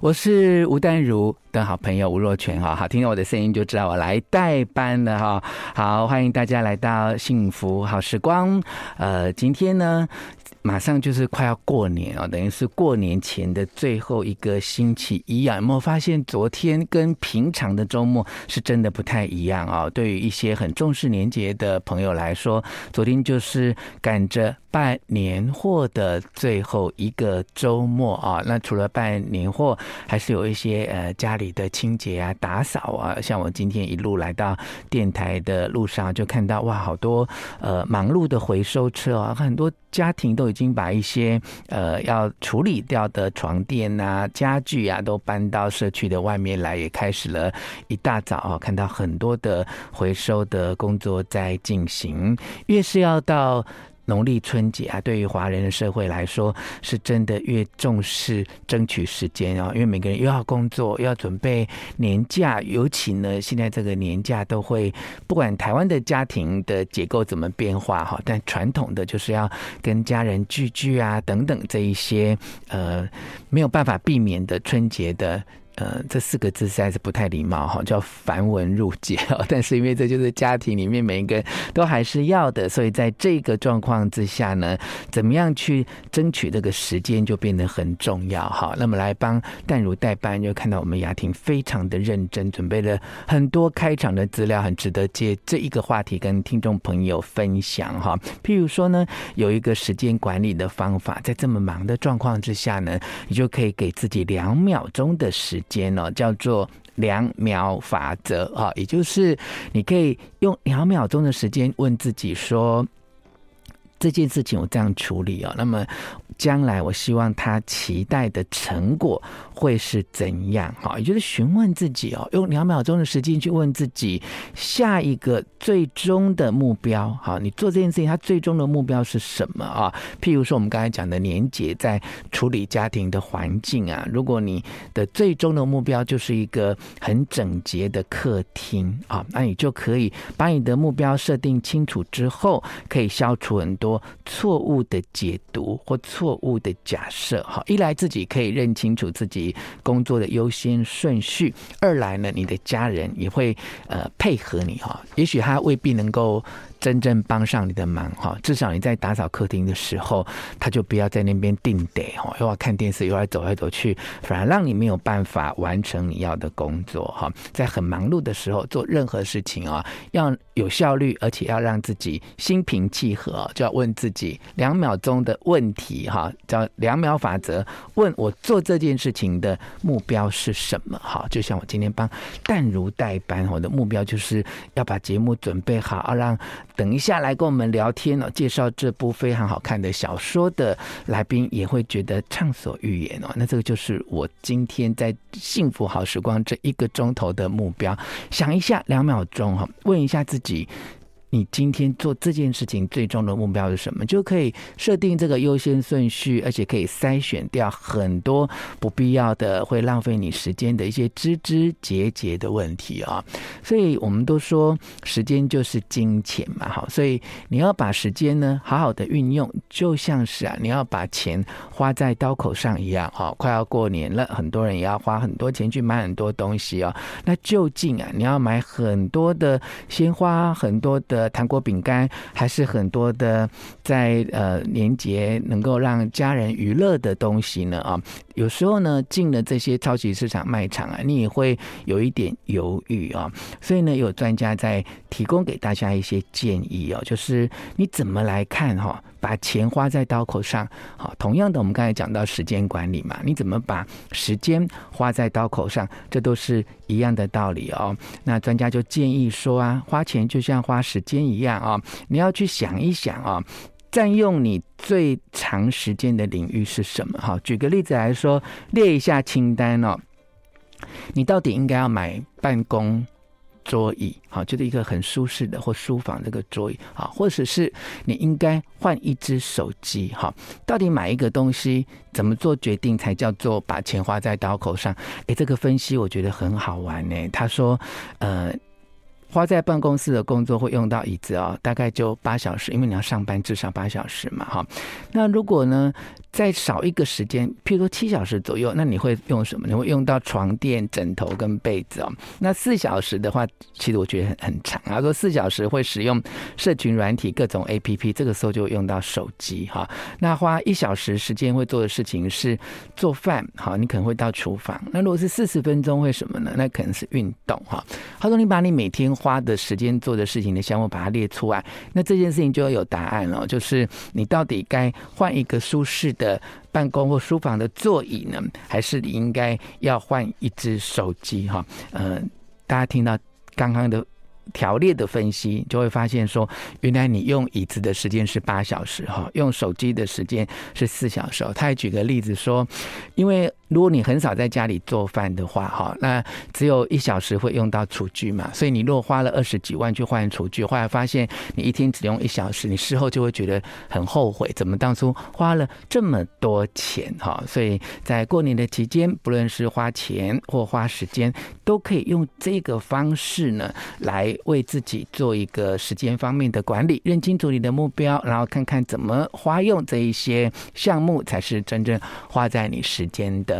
我是吴淡如。的好朋友吴若权哈，好，听到我的声音就知道我来代班了哈。好，欢迎大家来到幸福好时光。呃，今天呢，马上就是快要过年哦，等于是过年前的最后一个星期一啊。有没有发现昨天跟平常的周末是真的不太一样啊？对于一些很重视年节的朋友来说，昨天就是赶着。办年货的最后一个周末啊，那除了办年货，还是有一些呃家里的清洁啊、打扫啊。像我今天一路来到电台的路上，就看到哇，好多呃忙碌的回收车啊，很多家庭都已经把一些呃要处理掉的床垫啊、家具啊，都搬到社区的外面来，也开始了一大早啊，看到很多的回收的工作在进行。越是要到农历春节啊，对于华人的社会来说，是真的越重视争取时间啊，因为每个人又要工作，又要准备年假，尤其呢，现在这个年假都会，不管台湾的家庭的结构怎么变化哈，但传统的就是要跟家人聚聚啊，等等这一些呃没有办法避免的春节的。呃，这四个字实在是不太礼貌哈，叫繁文缛节。但是因为这就是家庭里面每一个人都还是要的，所以在这个状况之下呢，怎么样去争取这个时间就变得很重要哈。那么来帮淡如代班，就看到我们雅婷非常的认真，准备了很多开场的资料，很值得借这一个话题跟听众朋友分享哈。譬如说呢，有一个时间管理的方法，在这么忙的状况之下呢，你就可以给自己两秒钟的时间。间呢，叫做两秒法则啊，也就是你可以用两秒钟的时间问自己说，这件事情我这样处理哦，那么将来我希望他期待的成果会是怎样？哈，也就是询问自己哦，用两秒钟的时间去问自己下一个最终的目标。好，你做这件事情，它最终的目标是什么啊？譬如说，我们刚才讲的年节，在处理家庭的环境啊，如果你的最终的目标就是一个很整洁的客厅啊，那你就可以把你的目标设定清楚之后，可以消除很多错误的解读或错误的假设。哈，一来自己可以认清楚自己。工作的优先顺序，二来呢，你的家人也会呃配合你哈，也许他未必能够。真正帮上你的忙哈，至少你在打扫客厅的时候，他就不要在那边定得哈，又要看电视，又要走来走去，反而让你没有办法完成你要的工作哈。在很忙碌的时候做任何事情啊，要有效率，而且要让自己心平气和，就要问自己两秒钟的问题哈，叫两秒法则，问我做这件事情的目标是什么哈？就像我今天帮淡如代班，我的目标就是要把节目准备好，要让。等一下来跟我们聊天哦，介绍这部非常好看的小说的来宾也会觉得畅所欲言哦。那这个就是我今天在幸福好时光这一个钟头的目标。想一下两秒钟哈，问一下自己。你今天做这件事情最终的目标是什么？就可以设定这个优先顺序，而且可以筛选掉很多不必要的、会浪费你时间的一些枝枝节节的问题啊。所以我们都说时间就是金钱嘛，好，所以你要把时间呢好好的运用，就像是啊，你要把钱花在刀口上一样啊。快要过年了，很多人也要花很多钱去买很多东西啊。那究竟啊，你要买很多的鲜花，很多的。糖果、饼干，还是很多的在呃年节能够让家人娱乐的东西呢啊，有时候呢进了这些超级市场卖场啊，你也会有一点犹豫啊。所以呢，有专家在提供给大家一些建议哦，就是你怎么来看哈，把钱花在刀口上。好，同样的，我们刚才讲到时间管理嘛，你怎么把时间花在刀口上，这都是一样的道理哦。那专家就建议说啊，花钱就像花时间一样啊，你要去想一想啊，占用你最长时间的领域是什么？哈，举个例子来说，列一下清单哦，你到底应该要买办公桌椅，好，就是一个很舒适的或书房这个桌椅，好，或者是你应该换一支手机，好，到底买一个东西怎么做决定才叫做把钱花在刀口上？诶，这个分析我觉得很好玩呢。他说，呃。花在办公室的工作会用到椅子哦，大概就八小时，因为你要上班至少八小时嘛，哈。那如果呢，再少一个时间，譬如说七小时左右，那你会用什么？你会用到床垫、枕头跟被子哦。那四小时的话，其实我觉得很很长啊。说四小时会使用社群软体、各种 APP，这个时候就用到手机哈。那花一小时时间会做的事情是做饭，好，你可能会到厨房。那如果是四十分钟会什么呢？那可能是运动哈。他说你把你每天花的时间做的事情的项目把它列出来，那这件事情就要有答案了，就是你到底该换一个舒适的办公或书房的座椅呢，还是你应该要换一只手机哈？呃，大家听到刚刚的条列的分析，就会发现说，原来你用椅子的时间是八小时哈，用手机的时间是四小时。他还举个例子说，因为。如果你很少在家里做饭的话，哈，那只有一小时会用到厨具嘛，所以你如果花了二十几万去换厨具，后来发现你一天只用一小时，你事后就会觉得很后悔，怎么当初花了这么多钱，哈，所以在过年的期间，不论是花钱或花时间，都可以用这个方式呢，来为自己做一个时间方面的管理，认清楚你的目标，然后看看怎么花用这一些项目才是真正花在你时间的。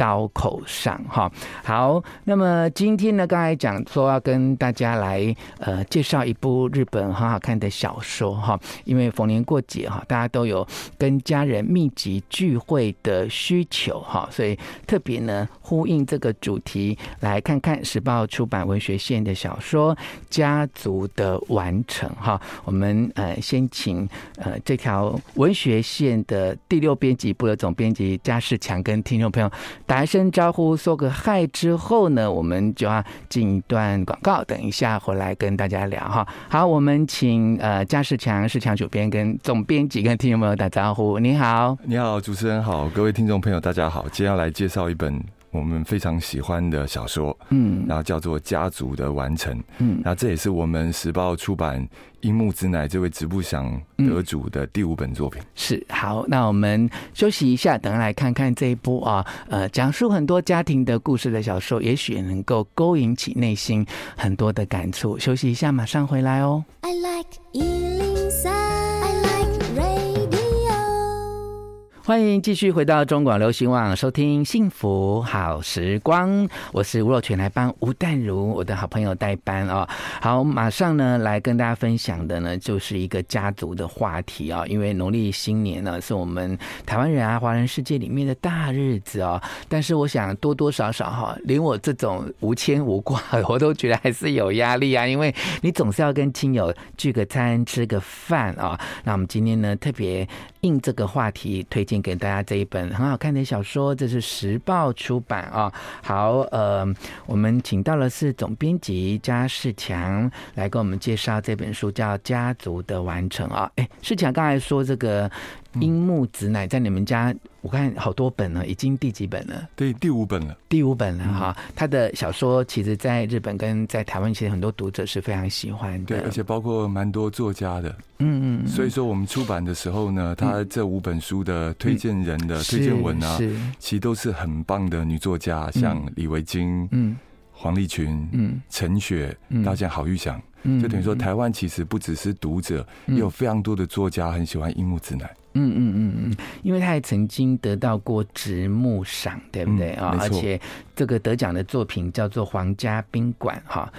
刀口上哈，好，那么今天呢，刚才讲说要跟大家来呃介绍一部日本很好看的小说哈，因为逢年过节哈，大家都有跟家人密集聚会的需求哈，所以特别呢呼应这个主题，来看看时报出版文学线的小说《家族的完成》哈。我们呃先请呃这条文学线的第六编辑部的总编辑嘉世强跟听众朋友。打一声招呼，说个嗨之后呢，我们就要进一段广告，等一下回来跟大家聊哈。好，我们请呃嘉世强、世强主编跟总编辑跟听众朋友打招呼。你好，你好，主持人好，各位听众朋友大家好，接下来介绍一本。我们非常喜欢的小说，嗯，然后叫做《家族的完成》，嗯，那这也是我们时报出版樱木直乃这位直木赏得主的第五本作品。是，好，那我们休息一下，等下来看看这一部啊，呃，讲述很多家庭的故事的小说，也许能够勾引起内心很多的感触。休息一下，马上回来哦。I like 欢迎继续回到中广流行网，收听幸福好时光。我是吴若权，来帮吴淡如我的好朋友代班哦。好，马上呢来跟大家分享的呢，就是一个家族的话题啊。因为农历新年呢，是我们台湾人啊、华人世界里面的大日子哦。但是我想多多少少哈，连我这种无牵无挂，我都觉得还是有压力啊。因为你总是要跟亲友聚个餐、吃个饭啊。那我们今天呢，特别应这个话题推荐。给大家这一本很好看的小说，这是时报出版啊。好，呃，我们请到了是总编辑加世强来给我们介绍这本书，叫《家族的完成》啊。哎，世强刚才说这个。樱木直乃在你们家，我看好多本了，已经第几本了？对，第五本了。第五本了哈。他的小说其实在日本跟在台湾，其实很多读者是非常喜欢的。对，而且包括蛮多作家的。嗯嗯。所以说，我们出版的时候呢，他这五本书的推荐人的推荐文啊，其实都是很棒的女作家，像李维京、嗯，黄丽群、嗯，陈雪，到像郝玉祥，就等于说，台湾其实不只是读者，也有非常多的作家很喜欢樱木直男。嗯嗯嗯嗯，因为他也曾经得到过直木赏，对不对啊？嗯、而且这个得奖的作品叫做《皇家宾馆》哈。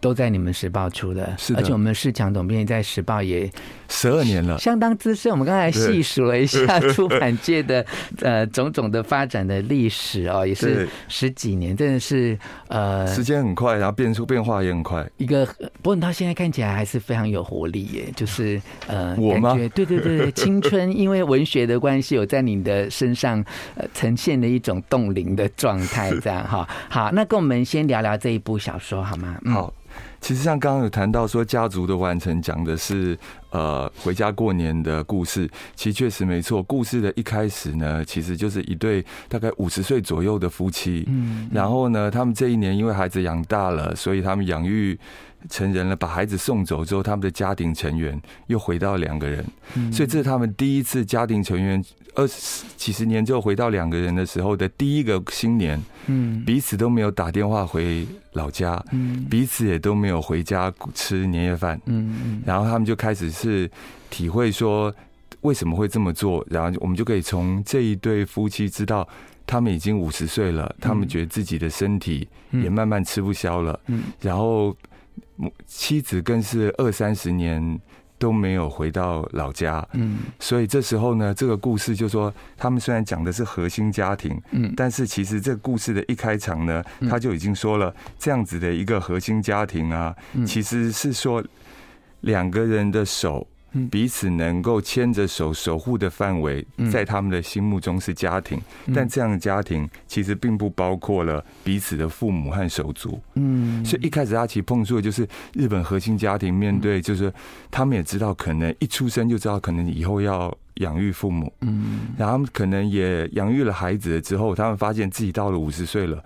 都在你们时报出的，是的，而且我们市强总编辑在时报也十二年了，相当资深。我们刚才细数了一下出版界的 呃种种的发展的历史哦，也是十几年，真的是呃时间很快，然后变出变化也很快。一个不过你到现在看起来还是非常有活力耶，就是呃我吗？感觉对对对，青春因为文学的关系，有在你的身上呃呈现的一种冻龄的状态，这样哈。好，那跟我们先聊聊这一部小说好吗？嗯、好。其实像刚刚有谈到说，家族的完成讲的是呃回家过年的故事，其实确实没错。故事的一开始呢，其实就是一对大概五十岁左右的夫妻，嗯，然后呢，他们这一年因为孩子养大了，所以他们养育成人了，把孩子送走之后，他们的家庭成员又回到两个人，嗯。所以这是他们第一次家庭成员二十几十年之后回到两个人的时候的第一个新年，嗯，彼此都没有打电话回老家，嗯，彼此也都没有回家吃年夜饭，嗯嗯，然后他们就开始是体会说，为什么会这么做？然后我们就可以从这一对夫妻知道，他们已经五十岁了，他们觉得自己的身体也慢慢吃不消了。嗯，然后妻子更是二三十年都没有回到老家。嗯，所以这时候呢，这个故事就说，他们虽然讲的是核心家庭，嗯，但是其实这个故事的一开场呢，他就已经说了，这样子的一个核心家庭啊，其实是说两个人的手。彼此能够牵着手守护的范围，在他们的心目中是家庭，但这样的家庭其实并不包括了彼此的父母和手足。嗯，所以一开始阿奇碰触的就是日本核心家庭，面对就是他们也知道，可能一出生就知道，可能以后要养育父母。嗯，然后可能也养育了孩子了之后，他们发现自己到了五十岁了，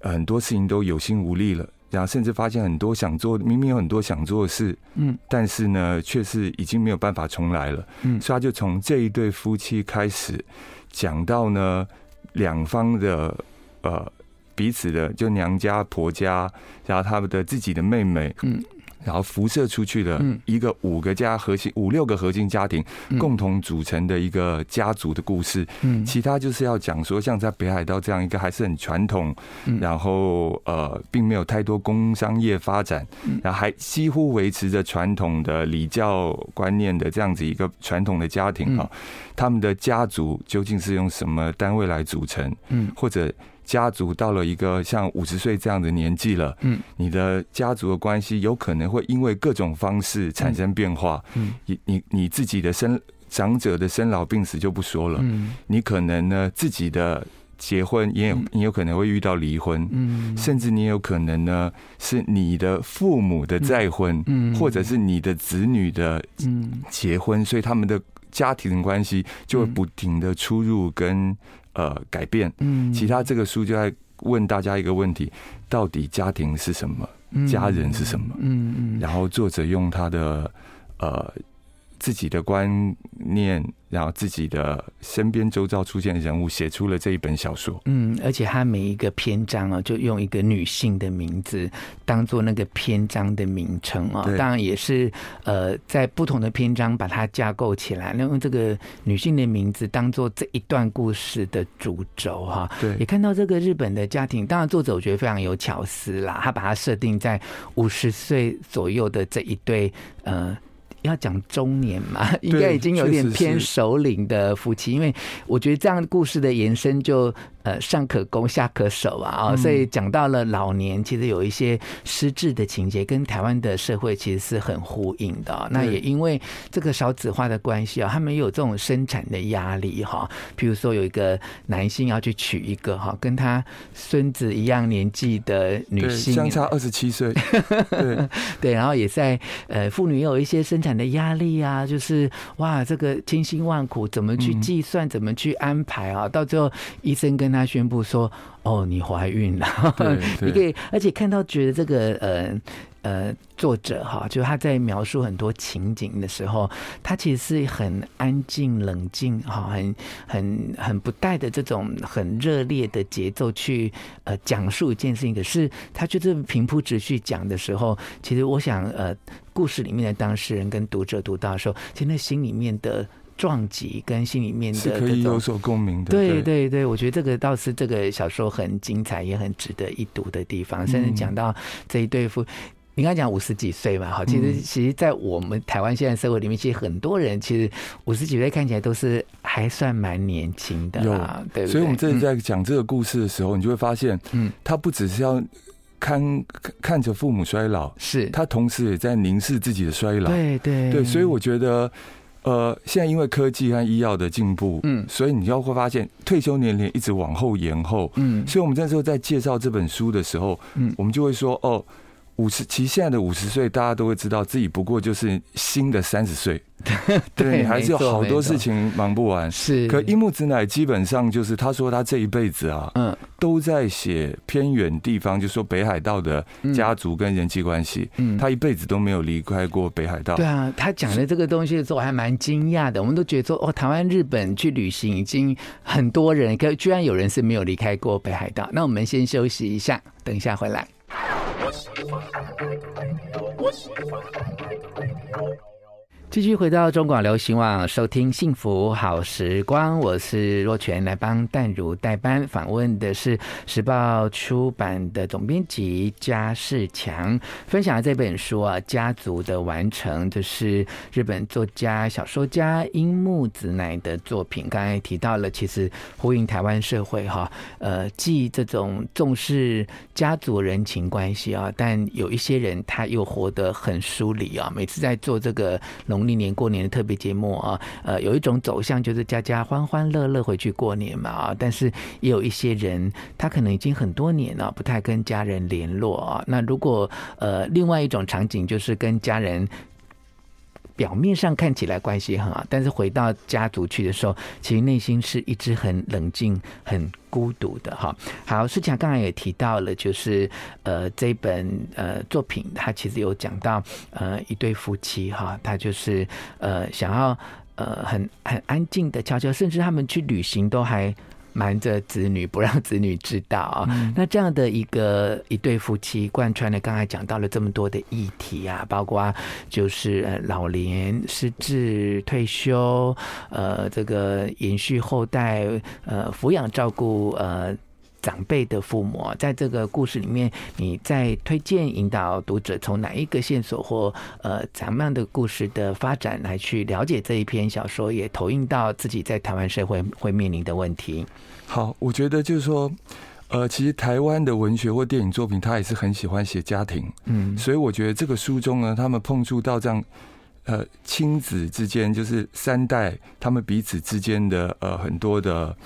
很多事情都有心无力了。然后甚至发现很多想做，明明有很多想做的事，嗯，但是呢，却是已经没有办法重来了，嗯，所以他就从这一对夫妻开始讲到呢，两方的呃彼此的就娘家婆家，然后他们的自己的妹妹，嗯。然后辐射出去的一个五个家核心五六个核心家庭共同组成的一个家族的故事，其他就是要讲说，像在北海道这样一个还是很传统，然后呃，并没有太多工商业发展，然后还几乎维持着传统的礼教观念的这样子一个传统的家庭啊，他们的家族究竟是用什么单位来组成？嗯，或者。家族到了一个像五十岁这样的年纪了，嗯，你的家族的关系有可能会因为各种方式产生变化，嗯，你你你自己的生长者的生老病死就不说了，嗯，你可能呢自己的结婚也有你有可能会遇到离婚，嗯，甚至你有可能呢是你的父母的再婚，嗯，或者是你的子女的嗯。结婚，所以他们的家庭关系就会不停的出入跟。呃，改变。嗯，其他这个书就在问大家一个问题：到底家庭是什么？家人是什么？嗯嗯。然后作者用他的呃自己的观念。然后自己的身边周遭出现的人物，写出了这一本小说。嗯，而且他每一个篇章啊，就用一个女性的名字当做那个篇章的名称啊。当然也是呃，在不同的篇章把它架构起来，那用这个女性的名字当做这一段故事的主轴哈。对，也看到这个日本的家庭，当然作者我觉得非常有巧思啦，他把它设定在五十岁左右的这一对呃。要讲中年嘛，应该已经有点偏首领的夫妻，因为我觉得这样故事的延伸就呃上可攻下可守啊，啊，所以讲到了老年，其实有一些失智的情节，跟台湾的社会其实是很呼应的。那也因为这个少子化的关系啊，他们有这种生产的压力哈。譬如说有一个男性要去娶一个哈跟他孙子一样年纪的女性，相差二十七岁，对对，然后也在呃妇女也有一些生产。的压力啊，就是哇，这个千辛万苦怎么去计算，怎么去安排啊？到最后，医生跟他宣布说：“哦，你怀孕了。”你可以，而且看到觉得这个呃。呃，作者哈，就他在描述很多情景的时候，他其实是很安静、冷静哈，很很很不带的这种很热烈的节奏去呃讲述一件事情。可是他就是平铺直叙讲的时候，其实我想呃，故事里面的当事人跟读者读到的时候，其实那心里面的撞击跟心里面的是可以有所共鸣的。对对对，我觉得这个倒是这个小说很精彩，也很值得一读的地方。甚至讲到这一对夫。你刚讲五十几岁嘛，哈，其实其实，在我们台湾现在社会里面，其实很多人其实五十几岁看起来都是还算蛮年轻的啦，对，对。所以，我们这里在讲这个故事的时候，你就会发现，嗯，他不只是要看看着父母衰老，是他同时也在凝视自己的衰老，对对对。所以，我觉得，呃，现在因为科技和医药的进步，嗯，所以你就会发现退休年龄一直往后延后，嗯。所以我们那时候在介绍这本书的时候，嗯，我们就会说，哦。五十，其实现在的五十岁，大家都会知道自己不过就是新的三十岁，对，你还是有好多事情忙不完。是，可樱木直乃基本上就是他说他这一辈子啊，嗯，都在写偏远地方，就说北海道的家族跟人际关系，嗯，他一辈子都没有离开过北海道。对啊，他讲的这个东西的时候，我还蛮惊讶的。我们都觉得说，哦，台湾、日本去旅行已经很多人，可居然有人是没有离开过北海道。那我们先休息一下，等一下回来。我喜欢爱爱爱爱你哟我喜欢爱爱爱爱你哟继续回到中广流行网，收听幸福好时光，我是若泉，来帮淡如代班。访问的是时报出版的总编辑加世强，分享的这本书啊，《家族的完成》，这是日本作家、小说家樱木子乃的作品。刚才提到了，其实呼应台湾社会哈，呃，既这种重视家族人情关系啊，但有一些人他又活得很疏离啊。每次在做这个农农历年过年的特别节目啊，呃，有一种走向就是家家欢欢乐乐回去过年嘛啊，但是也有一些人，他可能已经很多年了不太跟家人联络啊。那如果呃，另外一种场景就是跟家人。表面上看起来关系很好，但是回到家族去的时候，其实内心是一直很冷静、很孤独的哈。好，世强刚才也提到了，就是呃这本呃作品，他其实有讲到呃一对夫妻哈，他就是呃想要呃很很安静的悄悄，甚至他们去旅行都还。瞒着子女不让子女知道啊，嗯、那这样的一个一对夫妻，贯穿了刚才讲到了这么多的议题啊，包括就是呃老年失智退休，呃这个延续后代，呃抚养照顾呃。长辈的父母，在这个故事里面，你在推荐引导读者从哪一个线索或呃怎么样的故事的发展来去了解这一篇小说，也投影到自己在台湾社会会面临的问题。好，我觉得就是说，呃，其实台湾的文学或电影作品，他也是很喜欢写家庭，嗯，所以我觉得这个书中呢，他们碰触到这样呃亲子之间，就是三代他们彼此之间的呃很多的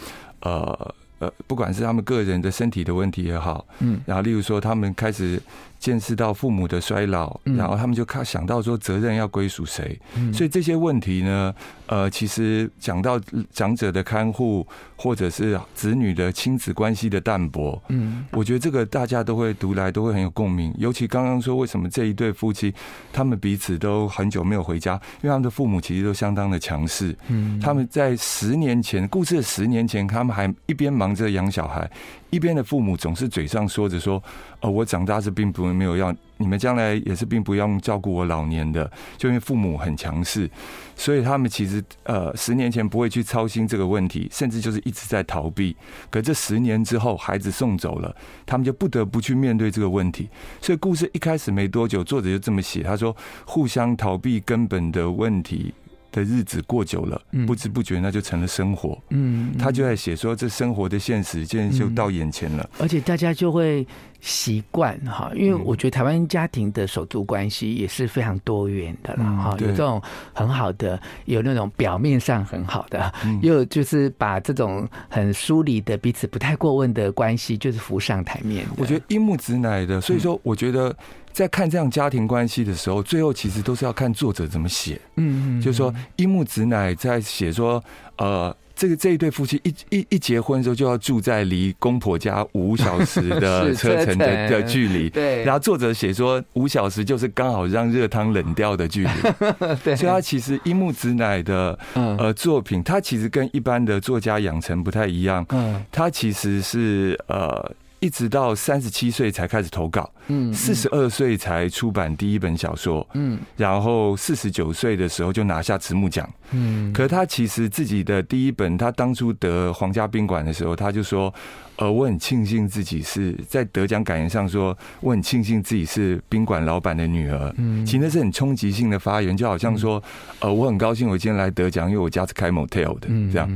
呃。呃，不管是他们个人的身体的问题也好，嗯，然后例如说他们开始。见识到父母的衰老，然后他们就看想到说责任要归属谁，所以这些问题呢，呃，其实讲到长者的看护，或者是子女的亲子关系的淡薄，嗯，我觉得这个大家都会读来都会很有共鸣。尤其刚刚说为什么这一对夫妻他们彼此都很久没有回家，因为他们的父母其实都相当的强势，嗯，他们在十年前，故事的十年前，他们还一边忙着养小孩。一边的父母总是嘴上说着说，呃，我长大是并不没有要你们将来也是并不用照顾我老年的，就因为父母很强势，所以他们其实呃十年前不会去操心这个问题，甚至就是一直在逃避。可这十年之后，孩子送走了，他们就不得不去面对这个问题。所以故事一开始没多久，作者就这么写，他说互相逃避根本的问题。的日子过久了，不知不觉那就成了生活。嗯，他就在写说，这生活的现实现在就到眼前了，而且大家就会习惯哈，因为我觉得台湾家庭的手足关系也是非常多元的啦哈，有这种很好的，有那种表面上很好的，又就是把这种很疏离的彼此不太过问的关系，就是浮上台面。我觉得樱木直乃的，所以说我觉得。在看这样家庭关系的时候，最后其实都是要看作者怎么写。嗯嗯，就是说樱木直乃在写说，呃，这个这一对夫妻一一一结婚的时候就要住在离公婆家五小时的 车程的的距离。对。然后作者写说五小时就是刚好让热汤冷掉的距离。对。所以他其实樱木子乃的呃作品，他其实跟一般的作家养成不太一样。嗯。他其实是呃。一直到三十七岁才开始投稿，嗯，四十二岁才出版第一本小说，嗯，然后四十九岁的时候就拿下慈木奖，嗯，可他其实自己的第一本，他当初得皇家宾馆的时候，他就说。呃，我很庆幸自己是在得奖感言上说，我很庆幸自己是宾馆老板的女儿。嗯，其实那是很冲击性的发言，就好像说，呃，我很高兴我今天来得奖，因为我家是开 motel 的，这样。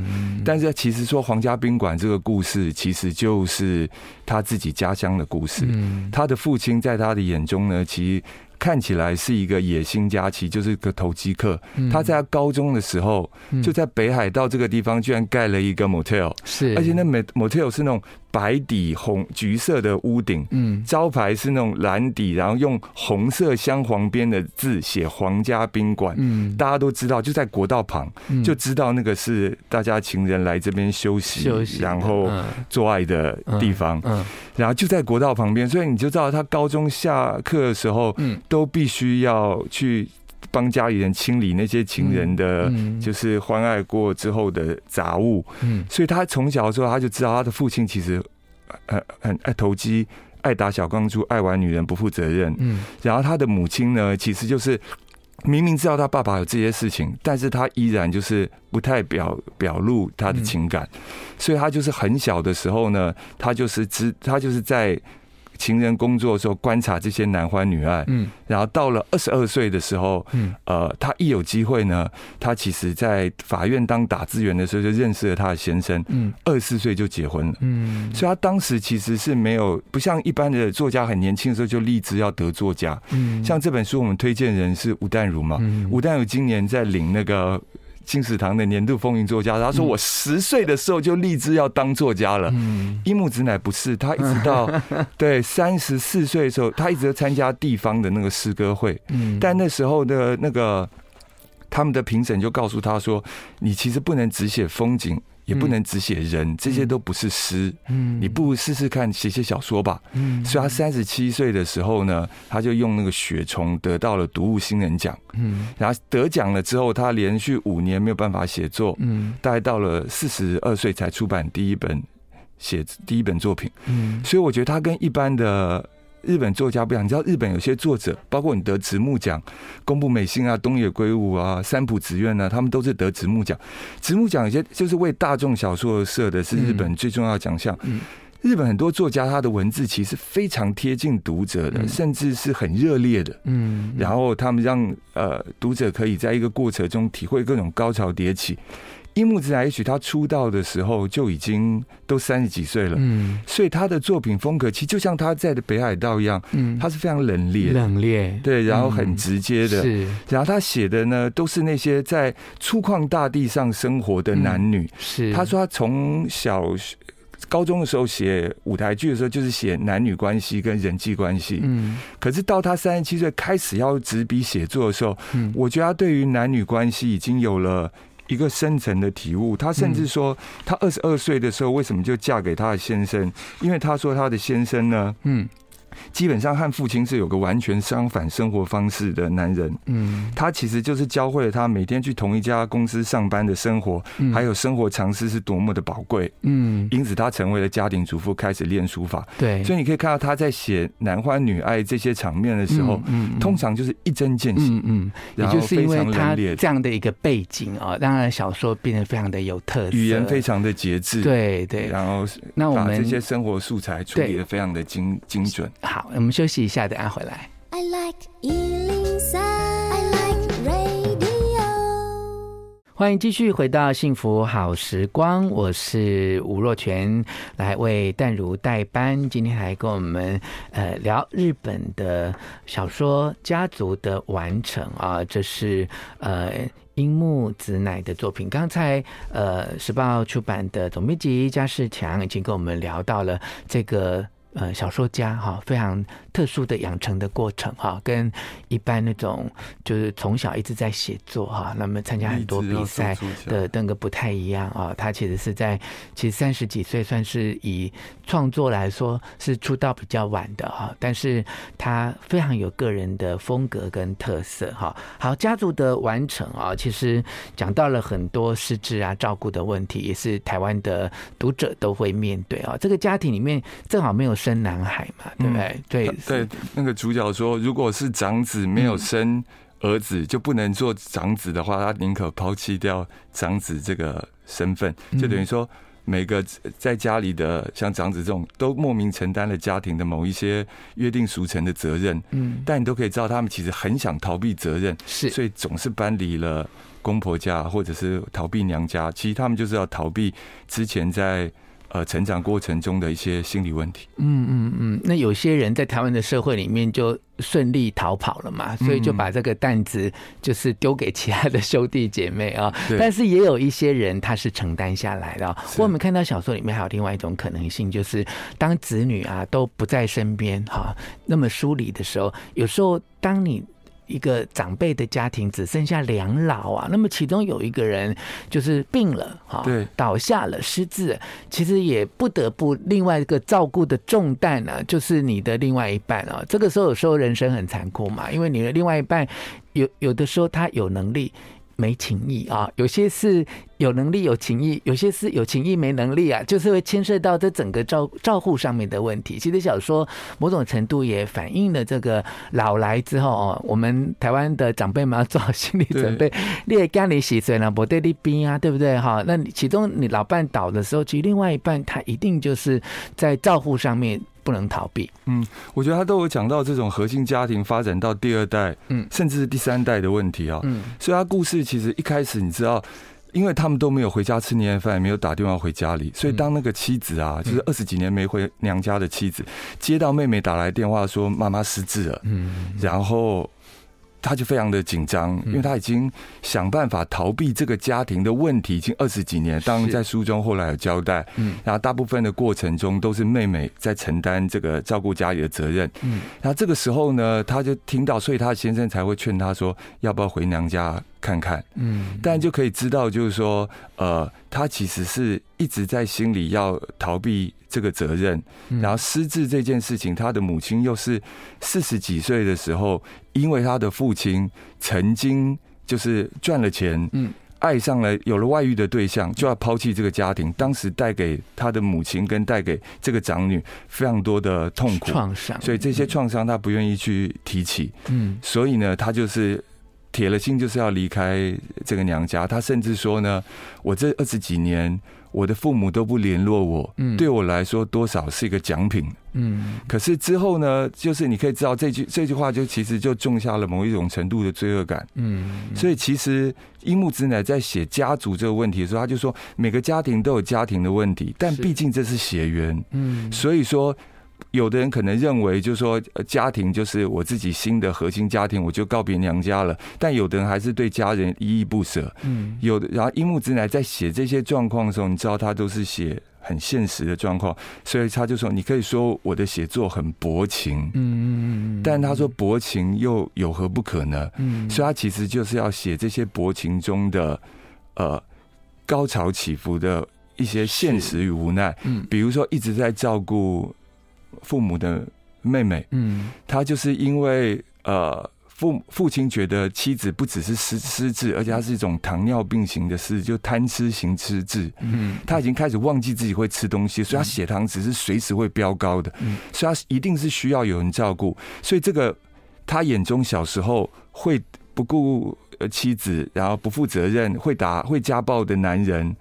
但是其实说皇家宾馆这个故事，其实就是他自己家乡的故事。他的父亲在他的眼中呢，其实。看起来是一个野心家，其实就是个投机客。他在他高中的时候，就在北海道这个地方，居然盖了一个 motel，是，而且那 motel 是那种。白底红橘色的屋顶，嗯，招牌是那种蓝底，然后用红色镶黄边的字写“皇家宾馆”，嗯，大家都知道，就在国道旁，就知道那个是大家情人来这边休息，休息，然后做爱的地方，嗯，然后就在国道旁边，所以你就知道他高中下课的时候，嗯，都必须要去。帮家里人清理那些情人的，就是欢爱过之后的杂物。嗯，所以他从小的时候他就知道他的父亲其实很很爱投机，爱打小钢珠，爱玩女人，不负责任。嗯，然后他的母亲呢，其实就是明明知道他爸爸有这些事情，但是他依然就是不太表表露他的情感，所以他就是很小的时候呢，他就是知他就是在。情人工作的时候观察这些男欢女爱，嗯，然后到了二十二岁的时候，嗯，呃，他一有机会呢，他其实在法院当打字员的时候就认识了他的先生，嗯，二十四岁就结婚了，嗯，所以他当时其实是没有不像一般的作家很年轻的时候就立志要得作家，嗯，像这本书我们推荐人是吴淡如嘛，嗯，吴淡如今年在领那个。金石堂的年度风云作家，他说我十岁的时候就立志要当作家了。樱木直乃不是，他一直到 对三十四岁的时候，他一直在参加地方的那个诗歌会。嗯但那时候的那个他们的评审就告诉他说：“你其实不能只写风景。”也不能只写人，这些都不是诗。嗯，你不如试试看写写小说吧。嗯，所以他三十七岁的时候呢，他就用那个《雪虫》得到了读物新人奖。嗯，然后得奖了之后，他连续五年没有办法写作。嗯，大概到了四十二岁才出版第一本写第一本作品。嗯，所以我觉得他跟一般的。日本作家不一样，你知道日本有些作者，包括你得直木奖，宫部美幸啊、东野圭吾啊、三浦紫苑啊，他们都是得直木奖。直木奖有些就是为大众小说而设的，是日本最重要的奖项。嗯，日本很多作家他的文字其实非常贴近读者的，甚至是很热烈的。嗯，然后他们让呃读者可以在一个过程中体会各种高潮迭起。樱木子乃也许他出道的时候就已经都三十几岁了，嗯，所以他的作品风格其实就像他在的北海道一样，嗯，他是非常冷冽、冷冽，对，然后很直接的，是，然后他写的呢都是那些在粗犷大地上生活的男女，是，他说他从小高中的时候写舞台剧的时候就是写男女关系跟人际关系，嗯，可是到他三十七岁开始要执笔写作的时候，嗯，我觉得他对于男女关系已经有了。一个深层的体悟，她甚至说，她二十二岁的时候为什么就嫁给她的先生？因为她说她的先生呢，嗯。基本上和父亲是有个完全相反生活方式的男人，嗯，他其实就是教会了他每天去同一家公司上班的生活，还有生活常识是多么的宝贵，嗯，因此他成为了家庭主妇，开始练书法，对，所以你可以看到他在写男欢女爱这些场面的时候，嗯，通常就是一针见血，嗯，也就是因为他这样的一个背景啊，当然小说变得非常的有特色，语言非常的节制，对对，然后那我们把这些生活素材处理的非常的精精准。好，我们休息一下，等下回来。I like 103, I like radio。欢迎继续回到幸福好时光，我是吴若权，来为淡如代班。今天还跟我们呃聊日本的小说家族的完成啊，这是呃樱木子乃的作品。刚才呃时报出版的总编辑加世强已经跟我们聊到了这个。呃，小说家哈，非常特殊的养成的过程哈，跟一般那种就是从小一直在写作哈，那么参加很多比赛的那个不太一样啊。他其实是在其实三十几岁，算是以创作来说是出道比较晚的哈，但是他非常有个人的风格跟特色哈。好，家族的完成啊，其实讲到了很多失智啊、照顾的问题，也是台湾的读者都会面对啊。这个家庭里面正好没有。生男孩嘛，对不对？嗯、对对，那个主角说，如果是长子没有生儿子，就不能做长子的话，他宁可抛弃掉长子这个身份，就等于说，每个在家里的像长子这种，都莫名承担了家庭的某一些约定俗成的责任。嗯，但你都可以知道，他们其实很想逃避责任，是，所以总是搬离了公婆家，或者是逃避娘家。其实他们就是要逃避之前在。呃，成长过程中的一些心理问题。嗯嗯嗯，那有些人在台湾的社会里面就顺利逃跑了嘛，所以就把这个担子就是丢给其他的兄弟姐妹啊。但是也有一些人他是承担下来的。我们看到小说里面还有另外一种可能性，就是当子女啊都不在身边哈，那么疏离的时候，有时候当你。一个长辈的家庭只剩下两老啊，那么其中有一个人就是病了哈，对，倒下了失智，其实也不得不另外一个照顾的重担呢，就是你的另外一半啊。这个时候有时候人生很残酷嘛，因为你的另外一半有有的时候他有能力。没情义啊，有些是有能力有情义，有些是有情义没能力啊，就是会牵涉到这整个照照护上面的问题。其实小说某种程度也反映了这个老来之后哦，我们台湾的长辈们要做好心理准备，你也干你洗水呢，不对你冰啊，对不对哈？那你其中你老伴倒的时候，其实另外一半他一定就是在照护上面。不能逃避。嗯，我觉得他都有讲到这种核心家庭发展到第二代，嗯，甚至是第三代的问题啊。嗯，所以他故事其实一开始你知道，因为他们都没有回家吃年夜饭，也没有打电话回家里，所以当那个妻子啊，就是二十几年没回娘家的妻子，接到妹妹打来电话说妈妈失智了，嗯，然后。他就非常的紧张，因为他已经想办法逃避这个家庭的问题，已经二十几年。当然，在书中后来有交代，嗯，然后大部分的过程中都是妹妹在承担这个照顾家里的责任，嗯，然后这个时候呢，他就听到，所以他的先生才会劝他说，要不要回娘家看看，嗯，但就可以知道，就是说，呃，他其实是一直在心里要逃避这个责任，然后失智这件事情，他的母亲又是四十几岁的时候，因为他的父亲曾经就是赚了钱，嗯，爱上了有了外遇的对象，就要抛弃这个家庭，当时带给他的母亲跟带给这个长女非常多的痛苦。创伤，所以这些创伤他不愿意去提起，嗯，所以呢，他就是。铁了心就是要离开这个娘家，他甚至说呢，我这二十几年，我的父母都不联络我，嗯，对我来说多少是一个奖品，嗯。可是之后呢，就是你可以知道这句这句话，就其实就种下了某一种程度的罪恶感，嗯。所以其实樱木直乃在写家族这个问题的时候，他就说每个家庭都有家庭的问题，但毕竟这是血缘，嗯。所以说。有的人可能认为，就是说，家庭就是我自己新的核心家庭，我就告别娘家了。但有的人还是对家人依依不舍。嗯，有的。然后樱木直乃在写这些状况的时候，你知道他都是写很现实的状况，所以他就说：“你可以说我的写作很薄情。”嗯嗯嗯。但他说薄情又有何不可呢？嗯。所以他其实就是要写这些薄情中的呃高潮起伏的一些现实与无奈。嗯。比如说一直在照顾。父母的妹妹，嗯，她就是因为呃，父父亲觉得妻子不只是失失智，而且他是一种糖尿病型的失智，就贪吃型失智，嗯，他已经开始忘记自己会吃东西，所以他血糖只是随时会飙高的，嗯，所以他一定是需要有人照顾，所以这个他眼中小时候会不顾妻子，然后不负责任，会打会家暴的男人，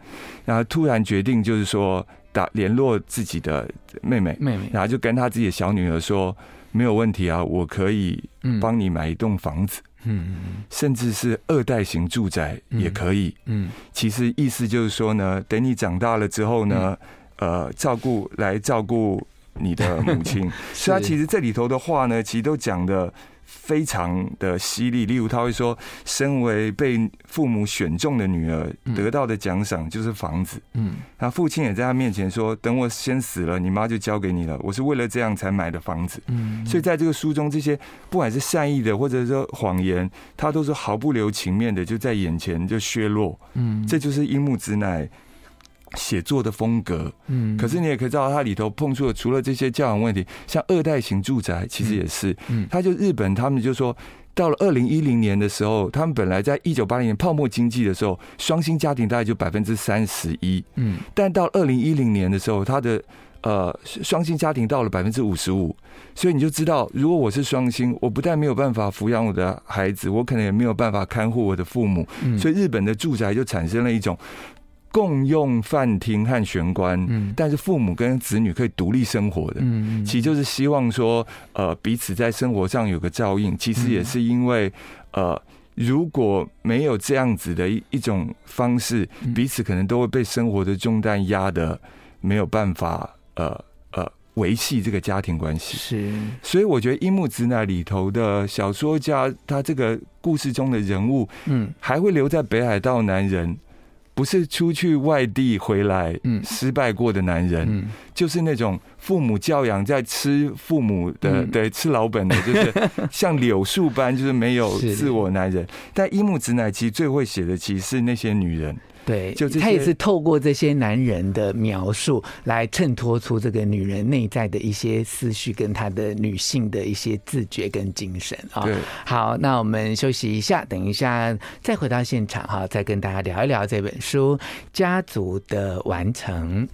然后突然决定就是说。打联络自己的妹妹，妹妹，然后就跟他自己的小女儿说：“没有问题啊，我可以帮你买一栋房子，嗯，甚至是二代型住宅也可以，嗯。其实意思就是说呢，等你长大了之后呢，呃，照顾来照顾你的母亲。所以他其实这里头的话呢，其实都讲的。”非常的犀利，例如他会说，身为被父母选中的女儿，得到的奖赏就是房子。嗯，他父亲也在他面前说，等我先死了，你妈就交给你了。我是为了这样才买的房子。嗯，所以在这个书中，这些不管是善意的或者说谎言，他都是毫不留情面的就在眼前就削弱。嗯，这就是樱木直乃。写作的风格，嗯，可是你也可以知道，它里头碰触了除了这些教养问题，像二代型住宅，其实也是，嗯，他就日本，他们就说，到了二零一零年的时候，他们本来在一九八零年泡沫经济的时候，双薪家庭大概就百分之三十一，嗯，但到二零一零年的时候，他的呃双薪家庭到了百分之五十五，所以你就知道，如果我是双薪，我不但没有办法抚养我的孩子，我可能也没有办法看护我的父母，所以日本的住宅就产生了一种。共用饭厅和玄关，嗯，但是父母跟子女可以独立生活的，嗯，其实就是希望说，呃，彼此在生活上有个照应。其实也是因为，呃，如果没有这样子的一一种方式，彼此可能都会被生活的重担压的没有办法，呃呃，维系这个家庭关系。是，所以我觉得樱木直乃里头的小说家，他这个故事中的人物，嗯，还会留在北海道男人。不是出去外地回来，失败过的男人，嗯，就是那种父母教养在吃父母的，嗯，对，吃老本的，就是像柳树般，就是没有自我男人。但樱木直乃其实最会写的，其实是那些女人。对，就他也是透过这些男人的描述来衬托出这个女人内在的一些思绪，跟她的女性的一些自觉跟精神啊。对，好，那我们休息一下，等一下再回到现场哈，再跟大家聊一聊这本书《家族的完成》。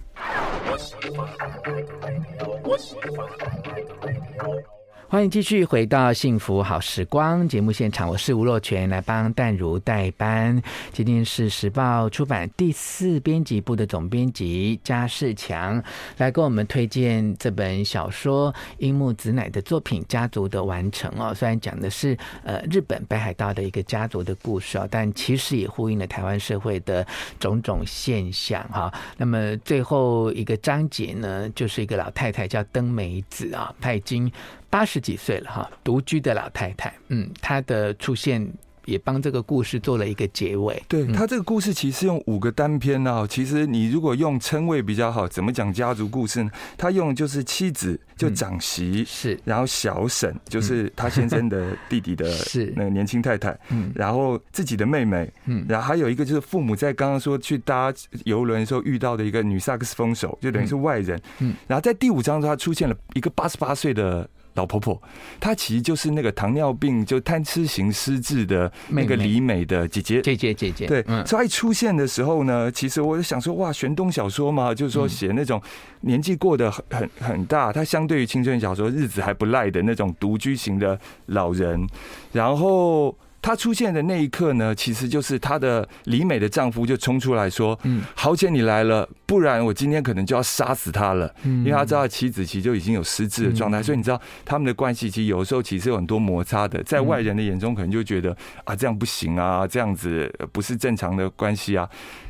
欢迎继续回到幸福好时光节目现场，我是吴若权，来帮淡如代班。今天是时报出版第四编辑部的总编辑加世强来跟我们推荐这本小说樱木子乃的作品《家族的完成》哦。虽然讲的是呃日本北海道的一个家族的故事哦，但其实也呼应了台湾社会的种种现象哈。那么最后一个章节呢，就是一个老太太叫登美子啊，她已经。八十几岁了哈，独居的老太太，嗯，她的出现也帮这个故事做了一个结尾。对，她这个故事其实用五个单篇啊，其实你如果用称谓比较好，怎么讲家族故事呢？他用就是妻子就长媳是，然后小婶就是他先生的弟弟的是 那个年轻太太，嗯，然后自己的妹妹，嗯，然后还有一个就是父母在刚刚说去搭游轮的时候遇到的一个女萨克斯风手，就等于是外人，嗯，然后在第五章中他出现了一个八十八岁的。老婆婆，她其实就是那个糖尿病就贪吃型失智的那个李美的姐姐，姐姐姐姐。对，所以一出现的时候呢，其实我就想说，哇，玄东小说嘛，就是说写那种年纪过得很很很大，她相对于青春小说日子还不赖的那种独居型的老人，然后。她出现的那一刻呢，其实就是她的李美的丈夫就冲出来说：“嗯，好姐你来了，不然我今天可能就要杀死他了。”嗯，因为他知道妻子其实就已经有失智的状态，所以你知道他们的关系其实有时候其实有很多摩擦的，在外人的眼中可能就觉得啊这样不行啊，这样子不是正常的关系啊。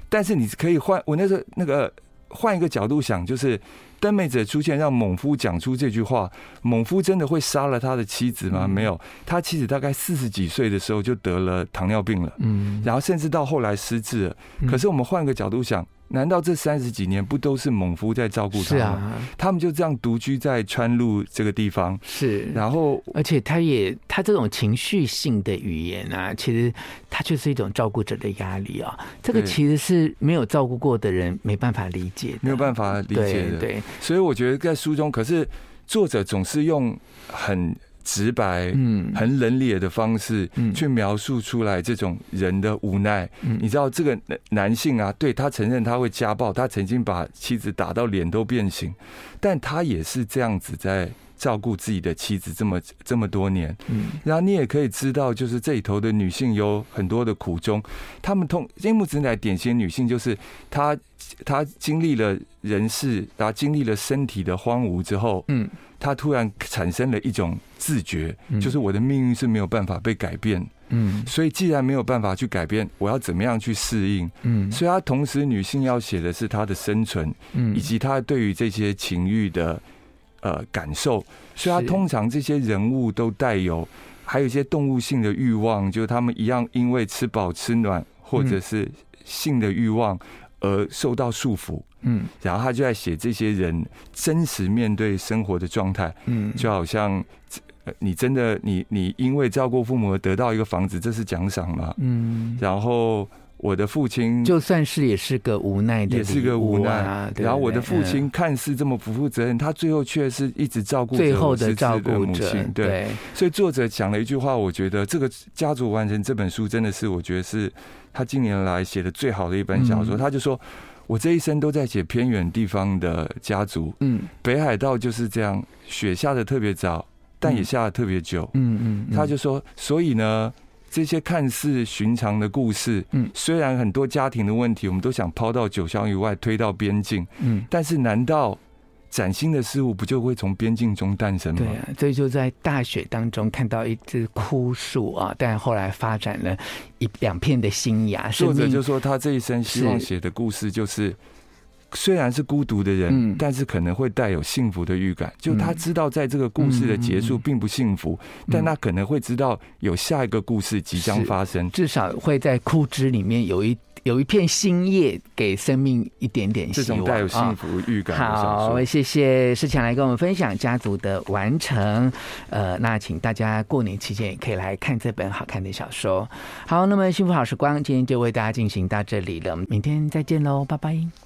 但是你可以换我那时候那个换一个角度想，就是。登美子出现，让猛夫讲出这句话。猛夫真的会杀了他的妻子吗？没有，他妻子大概四十几岁的时候就得了糖尿病了，嗯，然后甚至到后来失智了。可是我们换个角度想。难道这三十几年不都是猛夫在照顾他吗？啊，他们就这样独居在川路这个地方。是，然后而且他也他这种情绪性的语言啊，其实他就是一种照顾者的压力啊。这个其实是没有照顾过的人没办法理解，没有办法理解的。对，所以我觉得在书中，可是作者总是用很。直白、嗯，很冷冽的方式，去描述出来这种人的无奈。嗯，你知道这个男性啊，对，他承认他会家暴，他曾经把妻子打到脸都变形，但他也是这样子在照顾自己的妻子这么这么多年。嗯，然后你也可以知道，就是这里头的女性有很多的苦衷。她们通樱木直乃典型女性，就是她她经历了人世，然后经历了身体的荒芜之后，嗯。她突然产生了一种自觉，就是我的命运是没有办法被改变，嗯，所以既然没有办法去改变，我要怎么样去适应？嗯，所以她同时女性要写的是她的生存，嗯，以及她对于这些情欲的呃感受，所以他通常这些人物都带有还有一些动物性的欲望，就是他们一样因为吃饱吃暖或者是性的欲望而受到束缚。嗯，然后他就在写这些人真实面对生活的状态，嗯，就好像你真的你你因为照顾父母而得到一个房子，这是奖赏吗？嗯，然后我的父亲就算是也是个无奈的，也是个无奈。然后我的父亲看似这么不负责任，他最后却是一直照顾最后的照顾母亲。对，所以作者讲了一句话，我觉得这个《家族完成》这本书真的是我觉得是他近年来写的最好的一本小说。他就说。我这一生都在写偏远地方的家族，嗯，北海道就是这样，雪下的特别早，但也下得特别久，嗯嗯，他就说，所以呢，这些看似寻常的故事，嗯，虽然很多家庭的问题，我们都想抛到九霄以外，推到边境，嗯，但是难道？崭新的事物不就会从边境中诞生吗？对啊，所以就在大雪当中看到一只枯树啊，但后来发展了一两片的新芽。作者就说他这一生希望写的故事就是，虽然是孤独的人，但是可能会带有幸福的预感。就他知道在这个故事的结束并不幸福，但他可能会知道有下一个故事即将发生，至少会在枯枝里面有一。有一片新叶，给生命一点点希望，这种带有幸福预感。好，谢谢世强来跟我们分享《家族的完成》。呃，那请大家过年期间也可以来看这本好看的小说。好，那么幸福好时光今天就为大家进行到这里了，明天再见喽，拜拜。